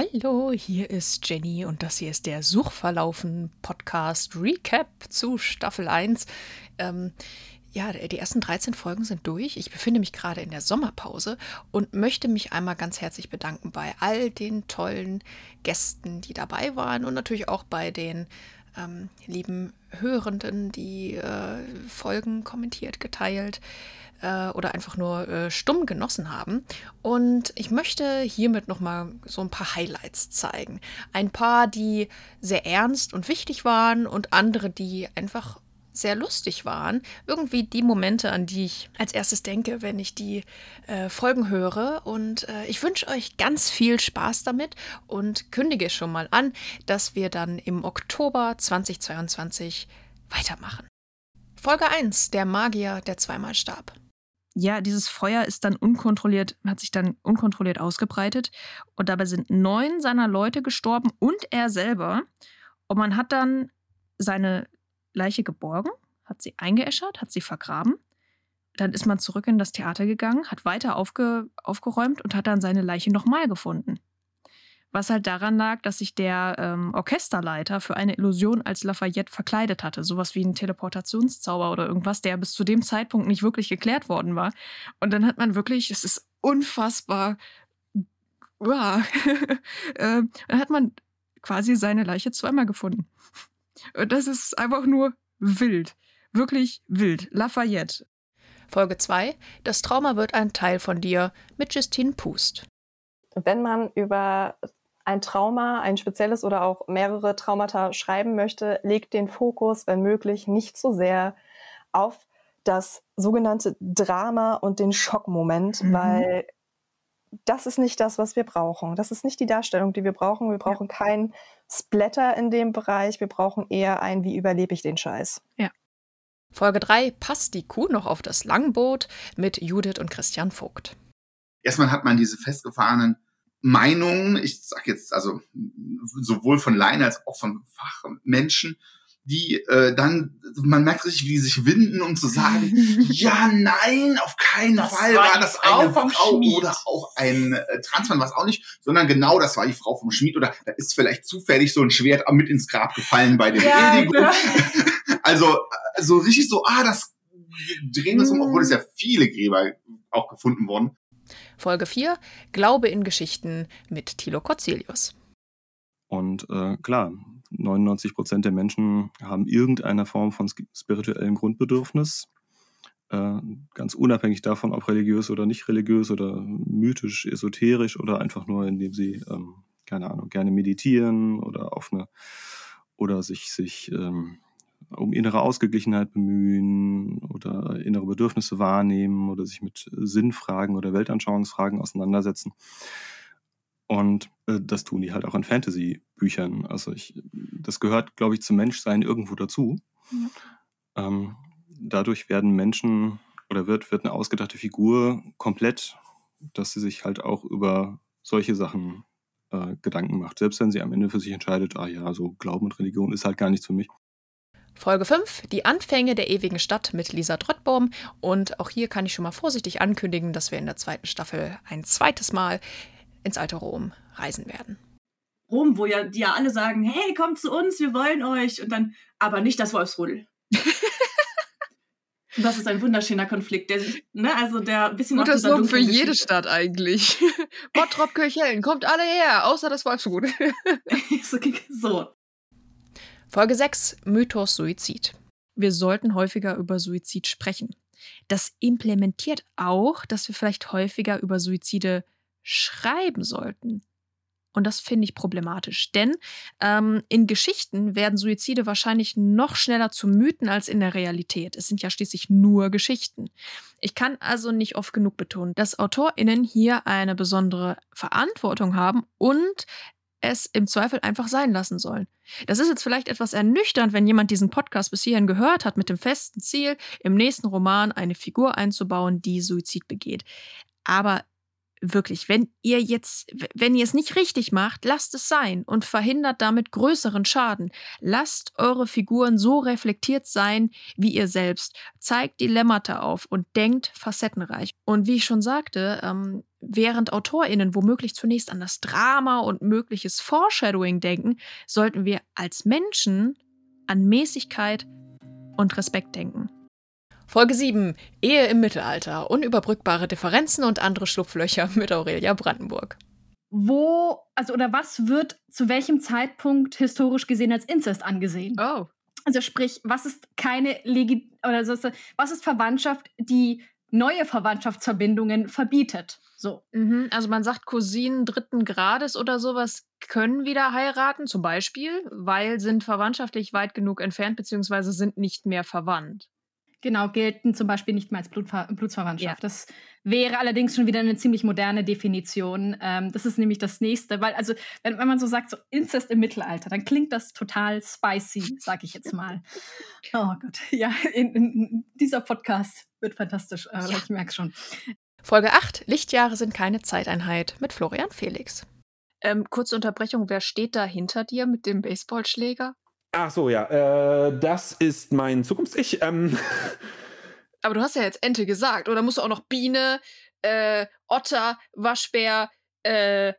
Hallo, hier ist Jenny und das hier ist der Suchverlaufen Podcast Recap zu Staffel 1. Ähm, ja, die ersten 13 Folgen sind durch. Ich befinde mich gerade in der Sommerpause und möchte mich einmal ganz herzlich bedanken bei all den tollen Gästen, die dabei waren und natürlich auch bei den ähm, lieben Hörenden, die äh, Folgen kommentiert, geteilt äh, oder einfach nur äh, stumm genossen haben. Und ich möchte hiermit nochmal so ein paar Highlights zeigen. Ein paar, die sehr ernst und wichtig waren und andere, die einfach sehr lustig waren. Irgendwie die Momente, an die ich als erstes denke, wenn ich die äh, Folgen höre. Und äh, ich wünsche euch ganz viel Spaß damit und kündige schon mal an, dass wir dann im Oktober 2022 weitermachen. Folge 1, der Magier, der zweimal starb. Ja, dieses Feuer ist dann unkontrolliert, hat sich dann unkontrolliert ausgebreitet und dabei sind neun seiner Leute gestorben und er selber. Und man hat dann seine Leiche geborgen, hat sie eingeäschert, hat sie vergraben. Dann ist man zurück in das Theater gegangen, hat weiter aufge, aufgeräumt und hat dann seine Leiche nochmal gefunden. Was halt daran lag, dass sich der ähm, Orchesterleiter für eine Illusion als Lafayette verkleidet hatte. Sowas wie ein Teleportationszauber oder irgendwas, der bis zu dem Zeitpunkt nicht wirklich geklärt worden war. Und dann hat man wirklich, es ist unfassbar, äh, dann hat man quasi seine Leiche zweimal gefunden. Und das ist einfach nur wild. Wirklich wild. Lafayette. Folge 2. Das Trauma wird ein Teil von dir mit Justine Pust. Wenn man über ein Trauma, ein spezielles oder auch mehrere Traumata schreiben möchte, legt den Fokus, wenn möglich, nicht so sehr auf das sogenannte Drama und den Schockmoment, mhm. weil das ist nicht das, was wir brauchen. Das ist nicht die Darstellung, die wir brauchen. Wir brauchen ja. kein Splatter in dem Bereich. Wir brauchen eher ein, wie überlebe ich den Scheiß. Ja. Folge 3 passt die Kuh noch auf das Langboot mit Judith und Christian Vogt. Erstmal hat man diese festgefahrenen Meinungen, ich sage jetzt also sowohl von Laien als auch von Fachmenschen, die äh, dann, man merkt richtig, wie die sich winden, um zu sagen, ja, nein, auf keinen das Fall war, war das eine Frau Schmied. oder auch ein äh, Transmann, was auch nicht, sondern genau das war die Frau vom Schmied oder da ist vielleicht zufällig so ein Schwert mit ins Grab gefallen bei der ja, Beerdigung. Ja. also äh, so richtig so, ah, das drehen wir es um, obwohl es ja viele Gräber auch gefunden wurden. Folge 4, Glaube in Geschichten mit Thilo Cotzelius. Und äh, klar, 99 Prozent der Menschen haben irgendeine Form von spirituellem Grundbedürfnis. Äh, ganz unabhängig davon, ob religiös oder nicht religiös oder mythisch, esoterisch oder einfach nur, indem sie, ähm, keine Ahnung, gerne meditieren oder auf eine oder sich, sich ähm, um innere Ausgeglichenheit bemühen oder innere Bedürfnisse wahrnehmen oder sich mit Sinnfragen oder Weltanschauungsfragen auseinandersetzen. Und äh, das tun die halt auch in Fantasy-Büchern. Also ich, das gehört, glaube ich, zum Menschsein irgendwo dazu. Ja. Ähm, dadurch werden Menschen oder wird, wird eine ausgedachte Figur komplett, dass sie sich halt auch über solche Sachen äh, Gedanken macht. Selbst wenn sie am Ende für sich entscheidet, ah ja, so Glauben und Religion ist halt gar nichts für mich. Folge 5, die Anfänge der ewigen Stadt mit Lisa Trottbaum. Und auch hier kann ich schon mal vorsichtig ankündigen, dass wir in der zweiten Staffel ein zweites Mal ins alte Rom reisen werden. Rom, wo ja die ja alle sagen, hey, kommt zu uns, wir wollen euch. Und dann, aber nicht das Wolfsrudel. Das ist ein wunderschöner Konflikt, der sich, ne, also der ein bisschen Guter Slogan für jede Stadt eigentlich. Bottrop, Kirchhellen, kommt alle her, außer das Wolfsrudel. so. Folge 6, Mythos Suizid. Wir sollten häufiger über Suizid sprechen. Das implementiert auch, dass wir vielleicht häufiger über Suizide schreiben sollten. Und das finde ich problematisch, denn ähm, in Geschichten werden Suizide wahrscheinlich noch schneller zu Mythen als in der Realität. Es sind ja schließlich nur Geschichten. Ich kann also nicht oft genug betonen, dass AutorInnen hier eine besondere Verantwortung haben und es im Zweifel einfach sein lassen sollen. Das ist jetzt vielleicht etwas ernüchternd, wenn jemand diesen Podcast bis hierhin gehört hat, mit dem festen Ziel, im nächsten Roman eine Figur einzubauen, die Suizid begeht. Aber wirklich, wenn ihr jetzt, wenn ihr es nicht richtig macht, lasst es sein und verhindert damit größeren Schaden. Lasst eure Figuren so reflektiert sein wie ihr selbst. Zeigt Dilemmata auf und denkt facettenreich. Und wie ich schon sagte, ähm, während AutorInnen womöglich zunächst an das Drama und mögliches Foreshadowing denken, sollten wir als Menschen an Mäßigkeit und Respekt denken. Folge 7. Ehe im Mittelalter. Unüberbrückbare Differenzen und andere Schlupflöcher mit Aurelia Brandenburg. Wo, also oder was wird zu welchem Zeitpunkt historisch gesehen als Inzest angesehen? Oh. Also sprich, was ist keine Legi oder so, was ist Verwandtschaft, die neue Verwandtschaftsverbindungen verbietet? So. Mhm, also man sagt, Cousinen dritten Grades oder sowas können wieder heiraten, zum Beispiel, weil sind verwandtschaftlich weit genug entfernt, beziehungsweise sind nicht mehr verwandt. Genau, gelten zum Beispiel nicht mehr als Blutver Blutsverwandtschaft. Ja. Das wäre allerdings schon wieder eine ziemlich moderne Definition. Ähm, das ist nämlich das nächste, weil, also, wenn, wenn man so sagt, so Inzest im Mittelalter, dann klingt das total spicy, sag ich jetzt mal. Oh Gott, ja, in, in, dieser Podcast wird fantastisch, äh, Ja. ich merke schon. Folge 8. Lichtjahre sind keine Zeiteinheit mit Florian Felix. Ähm, kurze Unterbrechung, wer steht da hinter dir mit dem Baseballschläger? Ach so, ja. Äh, das ist mein Zukunfts-Ich. Ähm, Aber du hast ja jetzt Ente gesagt, oder musst du auch noch Biene, äh, Otter, Waschbär, äh,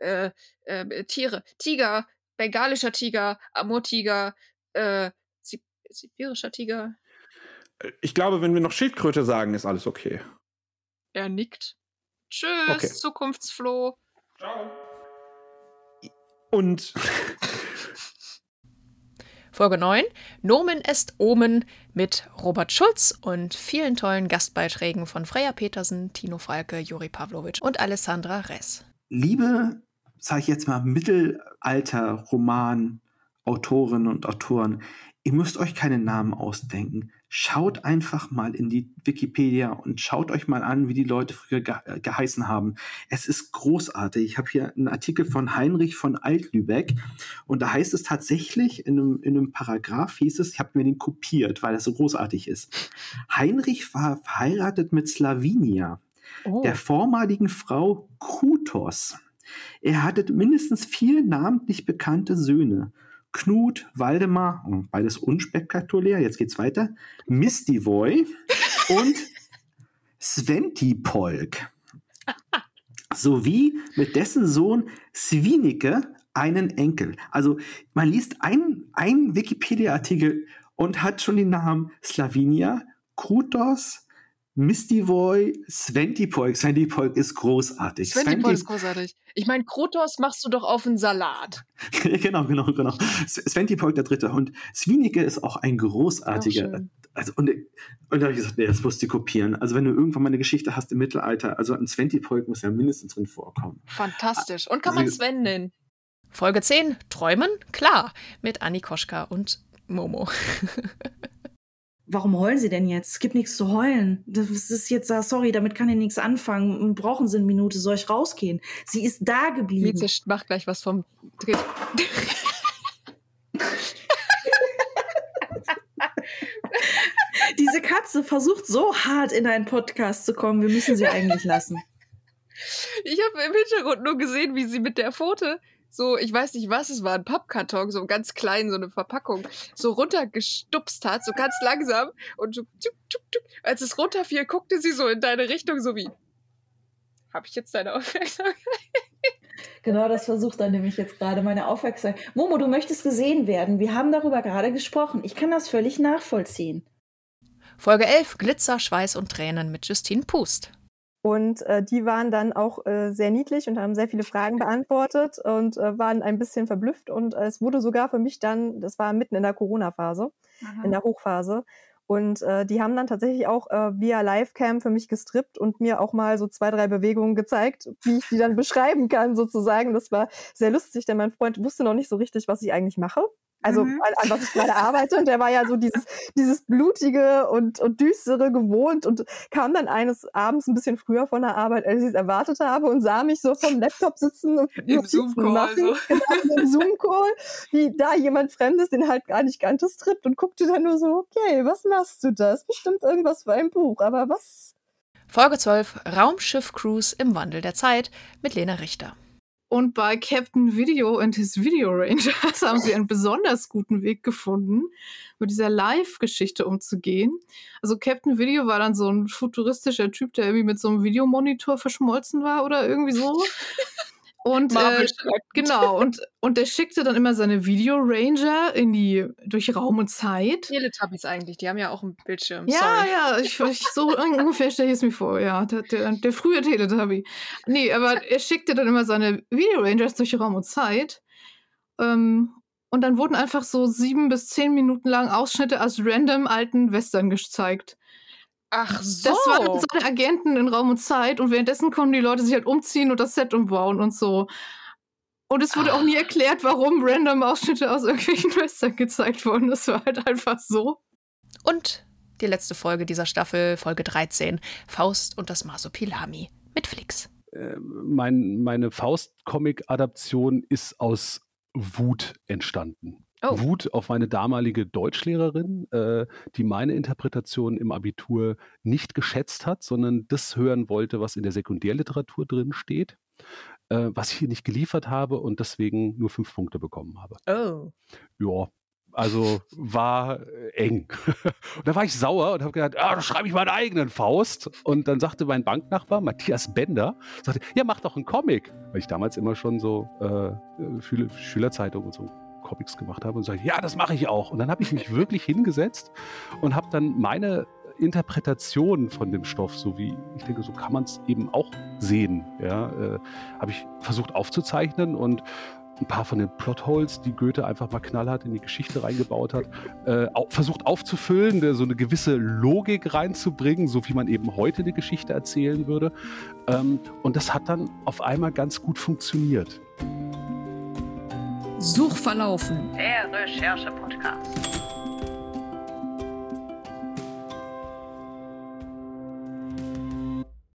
äh, äh, Tiere, Tiger, bengalischer Tiger, Amurtiger, äh, Sib sibirischer Tiger. ich glaube, wenn wir noch Schildkröte sagen, ist alles okay. Er nickt. Tschüss, Okay. Zukunftsfloh. Und Folge 9. Nomen est Omen mit Robert Schulz und vielen tollen Gastbeiträgen von Freya Petersen, Tino Falke, Juri Pavlovic und Alessandra Ress. liebe, sage ich jetzt mal, Mittelalter-Roman-Autorinnen und Autoren, ihr müsst euch keine Namen ausdenken. Schaut einfach mal in die Wikipedia und schaut euch mal an, wie die Leute früher ge äh, geheißen haben. Es ist großartig. Ich habe hier einen Artikel von Heinrich von Altlübeck und da heißt es tatsächlich, in einem, in einem Paragraph hieß es, ich habe mir den kopiert, weil das so großartig ist. Heinrich war verheiratet mit Slavinia Oh. der vormaligen Frau Krutos. Er hatte mindestens vier namentlich bekannte Söhne. Knut, Waldemar, oh, beides unspektakulär, jetzt geht's weiter, Mistivoy und Sventipolk. Sowie mit dessen Sohn Svinike einen Enkel. Also man liest einen, einen Wikipedia-Artikel und hat schon den Namen Slavinia, Krutos, Mistivoy, Sventipolk. Sventipolk ist großartig. Sventipol ist großartig. Ich meine, Krotos machst du doch auf einen Salat. genau, genau, genau. S- Sventipolk der Dritte. Und Svinike ist auch ein großartiger. Schön. also, und, und da habe ich gesagt, nee, das musst du kopieren. Also, wenn du irgendwann mal eine Geschichte hast im Mittelalter, also ein Sventipolk muss ja mindestens drin vorkommen. Fantastisch. Und kann man Also- Sven nennen? Folge 10. Träumen? Klar. Mit Anni Koschka und Momo. Warum heulen Sie denn jetzt? Es gibt nichts zu heulen. Das ist jetzt, ah, sorry, damit kann ich nichts anfangen. Brauchen Sie eine Minute, soll ich rausgehen? Sie ist da geblieben. Mieze macht gleich was vom Dreh. Diese Katze versucht so hart in einen Podcast zu kommen. Wir müssen sie eigentlich lassen. Ich habe im Hintergrund nur gesehen, wie sie mit der Pfote so, ich weiß nicht was, es war ein Pappkarton, so ganz klein, so eine Verpackung, so runtergestupst hat, so ganz langsam. Und so, tschuk, tschuk, tschuk. als es runterfiel, guckte sie so in deine Richtung, so wie, habe ich jetzt deine Aufmerksamkeit? Genau das versucht er nämlich jetzt gerade, meine Aufmerksamkeit. Momo, du möchtest gesehen werden. Wir haben darüber gerade gesprochen. Ich kann das völlig nachvollziehen. Folge 11, Glitzer, Schweiß und Tränen mit Justine Pust. Und äh, die waren dann auch äh, sehr niedlich und haben sehr viele Fragen beantwortet und äh, waren ein bisschen verblüfft. Und äh, es wurde sogar für mich dann, das war mitten in der Corona-Phase, in der Hochphase. Und äh, die haben dann tatsächlich auch äh, via Livecam für mich gestrippt und mir auch mal so zwei, drei Bewegungen gezeigt, wie ich die dann beschreiben kann, sozusagen. Das war sehr lustig, denn mein Freund wusste noch nicht so richtig, was ich eigentlich mache. Also Mhm. an, an was ich gerade arbeite. Und der war ja so dieses, dieses blutige und, und düstere gewohnt und kam dann eines Abends ein bisschen früher von der Arbeit, als ich es erwartet habe und sah mich so vom Laptop sitzen und Im Zoom-Call, machen. so. Genau, Zoom-Call, wie da jemand Fremdes, den halt gar nicht kannte, strippt und guckte dann nur so, okay, was machst du da? Ist bestimmt irgendwas für ein Buch, aber was? Folge 12 Raumschiff Cruise im Wandel der Zeit mit Lena Richter. Und bei Captain Video and his Video Rangers haben sie einen besonders guten Weg gefunden, mit dieser Live-Geschichte umzugehen. Also Captain Video war dann so ein futuristischer Typ, der irgendwie mit so einem Videomonitor verschmolzen war oder irgendwie so. Und äh, genau, und, und der schickte dann immer seine Video Ranger in die durch Raum und Zeit. Teletubbies eigentlich, die haben ja auch einen Bildschirm. Ja, Sorry. ja, ich, ich so ungefähr stelle ich es mir vor, ja. Der, der, der frühe Teletubby. Nee, aber er schickte dann immer seine Video Rangers durch Raum und Zeit. Ähm, und dann wurden einfach so sieben bis zehn Minuten lang Ausschnitte aus random alten Western gezeigt. Ach so. Das waren seine Agenten in Raum und Zeit und währenddessen konnten die Leute sich halt umziehen und das Set umbauen und so. Und es wurde auch nie erklärt, warum random Ausschnitte aus irgendwelchen Western gezeigt wurden. Das war halt einfach so. Und die letzte Folge dieser Staffel, Folge 13, Faust und das Masopilami mit Flix. Äh, mein, meine Faust-Comic-Adaption ist aus Wut entstanden. Oh. Wut auf meine damalige Deutschlehrerin, äh, die meine Interpretation im Abitur nicht geschätzt hat, sondern das hören wollte, was in der Sekundärliteratur drin steht, äh, was ich hier nicht geliefert habe und deswegen nur fünf Punkte bekommen habe. Oh. Ja, also war äh, eng. und da war ich sauer und habe gedacht, ah, da schreibe ich meinen eigenen Faust. Und dann sagte mein Banknachbar, Matthias Bender, sagte, ja, mach doch einen Comic. Weil ich damals immer schon so äh, Schüler, Schülerzeitung und so Comics gemacht habe und sagte, ja, das mache ich auch. Und dann habe ich mich wirklich hingesetzt und habe dann meine Interpretation von dem Stoff, so wie ich denke, so kann man es eben auch sehen, ja, äh, habe ich versucht aufzuzeichnen und ein paar von den Plotholes, die Goethe einfach mal knallhart in die Geschichte reingebaut hat, äh, versucht aufzufüllen, so eine gewisse Logik reinzubringen, so wie man eben heute eine Geschichte erzählen würde. Ähm, und das hat dann auf einmal ganz gut funktioniert. Suchverlaufen. Der Recherche-Podcast.